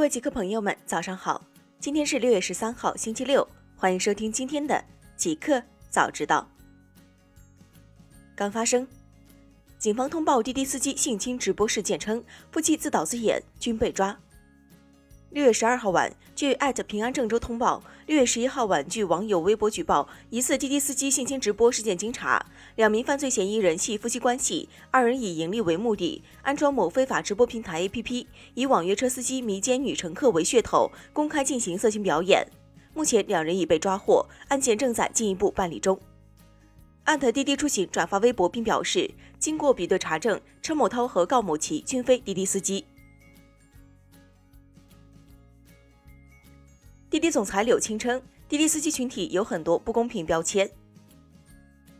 各位极客朋友们，早上好！今天是六月十三号，星期六，欢迎收听今天的极客早知道。刚发生，警方通报滴滴司机性侵直播事件称，夫妻自导自演，均被抓。六月十二号晚，据艾特平安郑州通报，六月十一号晚，据网友微博举报，疑似滴滴司机性侵直播事件经查，两名犯罪嫌疑人系夫妻关系，二人以盈利为目的，安装某非法直播平台 APP，以网约车司机迷奸女乘客为噱头，公开进行色情表演。目前两人已被抓获，案件正在进一步办理中。艾特滴滴出行转发微博并表示，经过比对查证，车某涛和郜某琪均非滴滴司机。滴滴总裁柳青称，滴滴司机群体有很多不公平标签。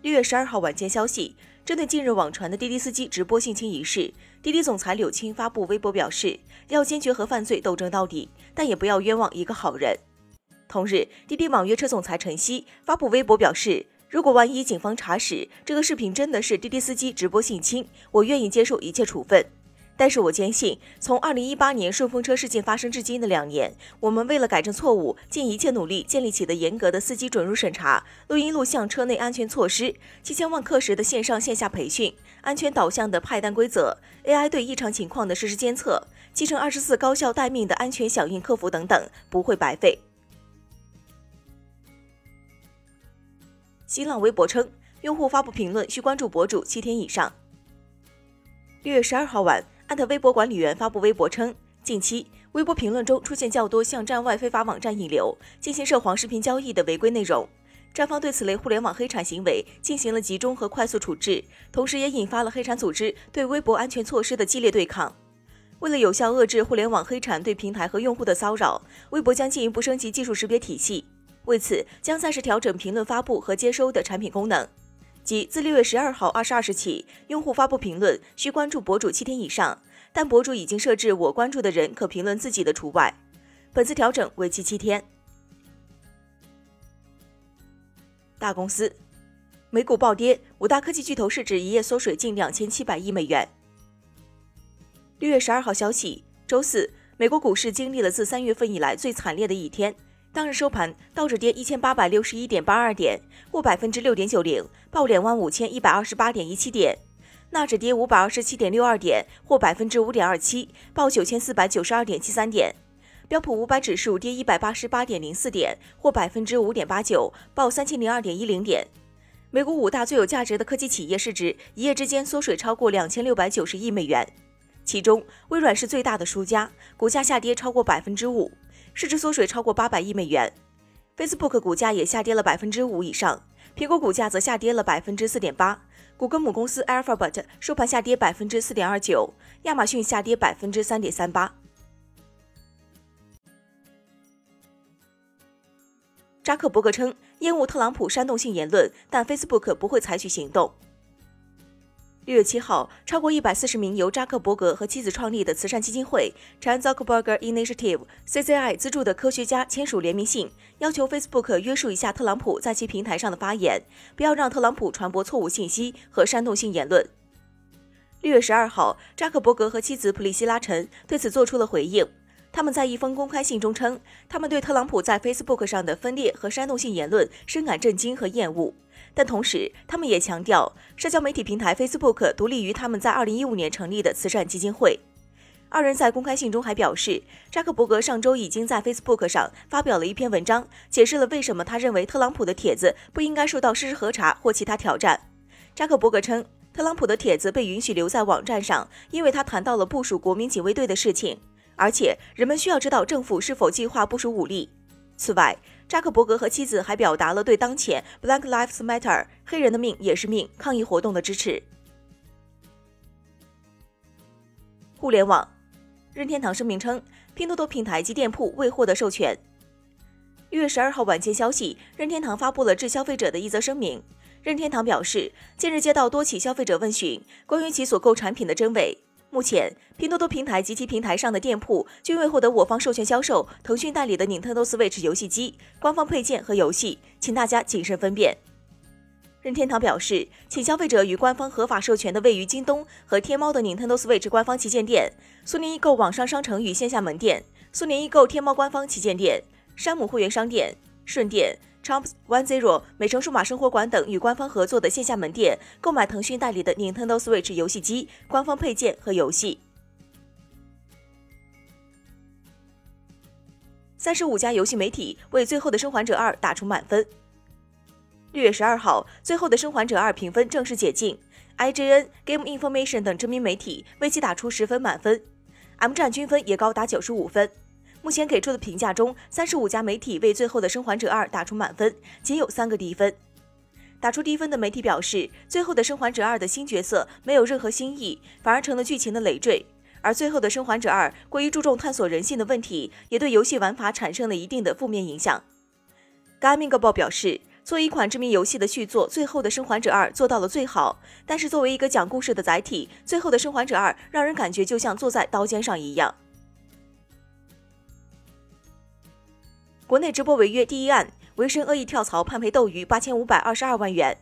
六月十二号晚间消息，针对近日网传的滴滴司机直播性侵一事，滴滴总裁柳青发布微博表示，要坚决和犯罪斗争到底，但也不要冤枉一个好人。同日，滴滴网约车总裁陈曦发布微博表示，如果万一警方查实这个视频真的是滴滴司机直播性侵，我愿意接受一切处分。但是我坚信，从二零一八年顺风车事件发生至今的两年，我们为了改正错误，尽一切努力建立起的严格的司机准入审查、录音录像车内安全措施、七千万课时的线上线下培训、安全导向的派单规则、AI 对异常情况的实时监测、七乘二十四高效待命的安全响应客服等等，不会白费。新浪微博称，用户发布评论需关注博主七天以上。六月十二号晚。艾特微博管理员发布微博称，近期微博评论中出现较多向站外非法网站引流、进行涉黄视频交易的违规内容，站方对此类互联网黑产行为进行了集中和快速处置，同时也引发了黑产组织对微博安全措施的激烈对抗。为了有效遏制互联网黑产对平台和用户的骚扰，微博将进一步升级技术识别体系，为此将暂时调整评论发布和接收的产品功能。即自六月十二号二十二时起，用户发布评论需关注博主七天以上，但博主已经设置我关注的人可评论自己的除外。本次调整为期七天。大公司，美股暴跌，五大科技巨头市值一夜缩水近两千七百亿美元。六月十二号消息，周四，美国股市经历了自三月份以来最惨烈的一天。当日收盘，道指跌一千八百六十一点八二点，或百分之六点九零，报两万五千一百二十八点一七点；纳指跌五百二十七点六二点，或百分之五点二七，报九千四百九十二点七三点；标普五百指数跌一百八十八点零四点，或百分之五点八九，报三千零二点一零点。美国五大最有价值的科技企业市值一夜之间缩水超过两千六百九十亿美元，其中微软是最大的输家，股价下跌超过百分之五。市值缩水超过八百亿美元，Facebook 股价也下跌了百分之五以上，苹果股价则下跌了百分之四点八，谷歌母公司 Alphabet 收盘下跌百分之四点二九，亚马逊下跌百分之三点三八。扎克伯格称厌恶特朗普煽动性言论，但 Facebook 不会采取行动。六月七号，超过一百四十名由扎克伯格和妻子创立的慈善基金会 Chan Zuckerberg Initiative（CZI） 资助的科学家签署联名信，要求 Facebook 约束一下特朗普在其平台上的发言，不要让特朗普传播错误信息和煽动性言论。六月十二号，扎克伯格和妻子普利希拉·陈对此做出了回应。他们在一封公开信中称，他们对特朗普在 Facebook 上的分裂和煽动性言论深感震惊和厌恶。但同时，他们也强调，社交媒体平台 Facebook 独立于他们在2015年成立的慈善基金会。二人在公开信中还表示，扎克伯格上周已经在 Facebook 上发表了一篇文章，解释了为什么他认为特朗普的帖子不应该受到事实核查或其他挑战。扎克伯格称，特朗普的帖子被允许留在网站上，因为他谈到了部署国民警卫队的事情，而且人们需要知道政府是否计划部署武力。此外，扎克伯格和妻子还表达了对当前 Black Lives Matter 黑人的命也是命抗议活动的支持。互联网，任天堂声明称，拼多多平台及店铺未获得授权。一月十二号晚间消息，任天堂发布了致消费者的一则声明。任天堂表示，近日接到多起消费者问询，关于其所购产品的真伪。目前，拼多多平台及其平台上的店铺均未获得我方授权销售腾讯代理的 Nintendo Switch 游戏机、官方配件和游戏，请大家谨慎分辨。任天堂表示，请消费者与官方合法授权的位于京东和天猫的 Nintendo Switch 官方旗舰店、苏宁易购网上商城与线下门店、苏宁易购天猫官方旗舰店、山姆会员商店、顺电、Chomps One Zero、美城数码生活馆等与官方合作的线下门店购买腾讯代理的 Nintendo Switch 游戏机、官方配件和游戏。三十五家游戏媒体为《最后的生还者二》打出满分。六月十二号，《最后的生还者二》评分正式解禁，IGN、Game Information 等知名媒体为其打出十分满分，M 站均分也高达九十五分。目前给出的评价中，三十五家媒体为《最后的生还者二》打出满分，仅有三个低分。打出低分的媒体表示，《最后的生还者二》的新角色没有任何新意，反而成了剧情的累赘。而最后的生还者二过于注重探索人性的问题，也对游戏玩法产生了一定的负面影响。Gaming 报表示，作为一款知名游戏的续作，《最后的生还者二》做到了最好，但是作为一个讲故事的载体，《最后的生还者二》让人感觉就像坐在刀尖上一样。国内直播违约第一案，维神恶意跳槽判赔斗鱼八千五百二十二万元。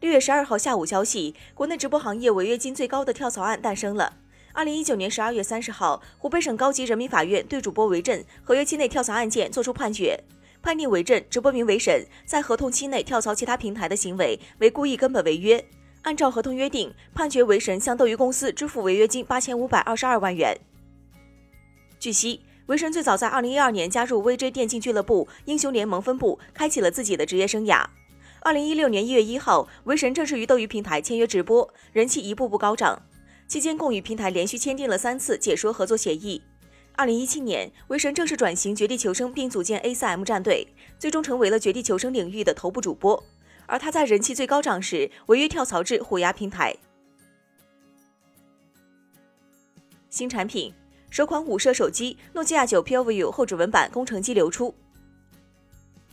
六月十二号下午，消息，国内直播行业违约金最高的跳槽案诞生了。二零一九年十二月三十号，湖北省高级人民法院对主播维震合约期内跳槽案件作出判决，判定维震（直播名为沈）在合同期内跳槽其他平台的行为为故意根本违约。按照合同约定，判决维神向斗鱼公司支付违约金八千五百二十二万元。据悉，维神最早在二零一二年加入 VJ 电竞俱乐部英雄联盟分部，开启了自己的职业生涯。二零一六年一月一号，维神正式与斗鱼平台签约直播，人气一步步高涨。期间共与平台连续签订了三次解说合作协议。二零一七年，维神正式转型绝地求生，并组建 A 四 M 战队，最终成为了绝地求生领域的头部主播。而他在人气最高涨时，违约跳槽至虎牙平台。新产品，首款五摄手机诺基亚九 PureView 后指纹版工程机流出。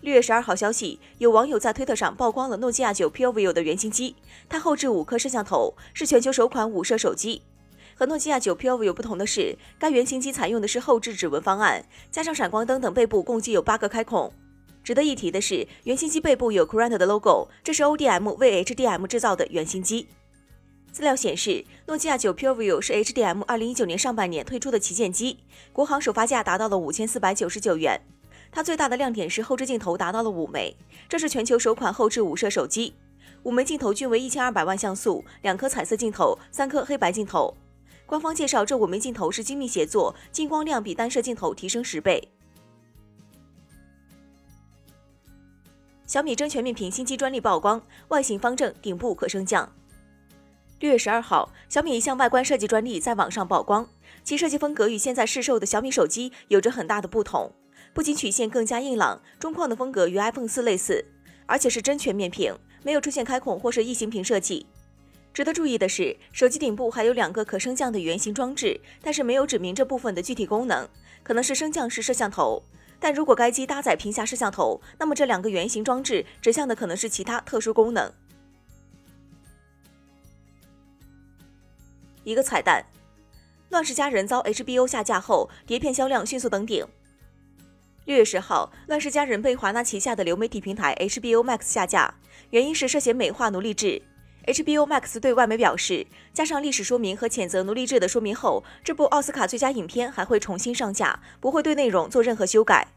六月十二号消息，有网友在推特上曝光了诺基亚九 PureView 的原型机，它后置五颗摄像头，是全球首款五摄手机。和诺基亚九 PureView 不同的是，该原型机采用的是后置指纹方案，加上闪光灯等，背部共计有八个开孔。值得一提的是，原型机背部有 Current 的 logo，这是 ODM 为 HDM 制造的原型机。资料显示，诺基亚九 PureView 是 HDM 二零一九年上半年推出的旗舰机，国行首发价达到了五千四百九十九元。它最大的亮点是后置镜头达到了五枚，这是全球首款后置五摄手机。五枚镜头均为一千二百万像素，两颗彩色镜头，三颗黑白镜头。官方介绍，这五枚镜头是精密协作，进光量比单摄镜头提升十倍。小米真全面屏新机专利曝光，外形方正，顶部可升降。六月十二号，小米一项外观设计专利在网上曝光，其设计风格与现在市售的小米手机有着很大的不同。不仅曲线更加硬朗，中框的风格与 iPhone 四类似，而且是真全面屏，没有出现开孔或是异形屏设计。值得注意的是，手机顶部还有两个可升降的圆形装置，但是没有指明这部分的具体功能，可能是升降式摄像头。但如果该机搭载屏下摄像头，那么这两个圆形装置指向的可能是其他特殊功能。一个彩蛋：《乱世佳人》遭 HBO 下架后，碟片销量迅速登顶。六月十号，《乱世佳人》被华纳旗下的流媒体平台 HBO Max 下架，原因是涉嫌美化奴隶制。HBO Max 对外媒表示，加上历史说明和谴责奴隶制的说明后，这部奥斯卡最佳影片还会重新上架，不会对内容做任何修改。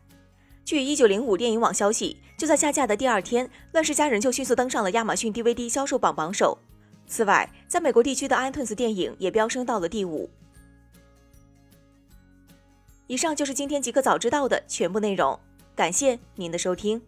据一九零五电影网消息，就在下架的第二天，《乱世佳人》就迅速登上了亚马逊 DVD 销售榜榜首。此外，在美国地区的 iTunes 电影也飙升到了第五。以上就是今天极客早知道的全部内容，感谢您的收听。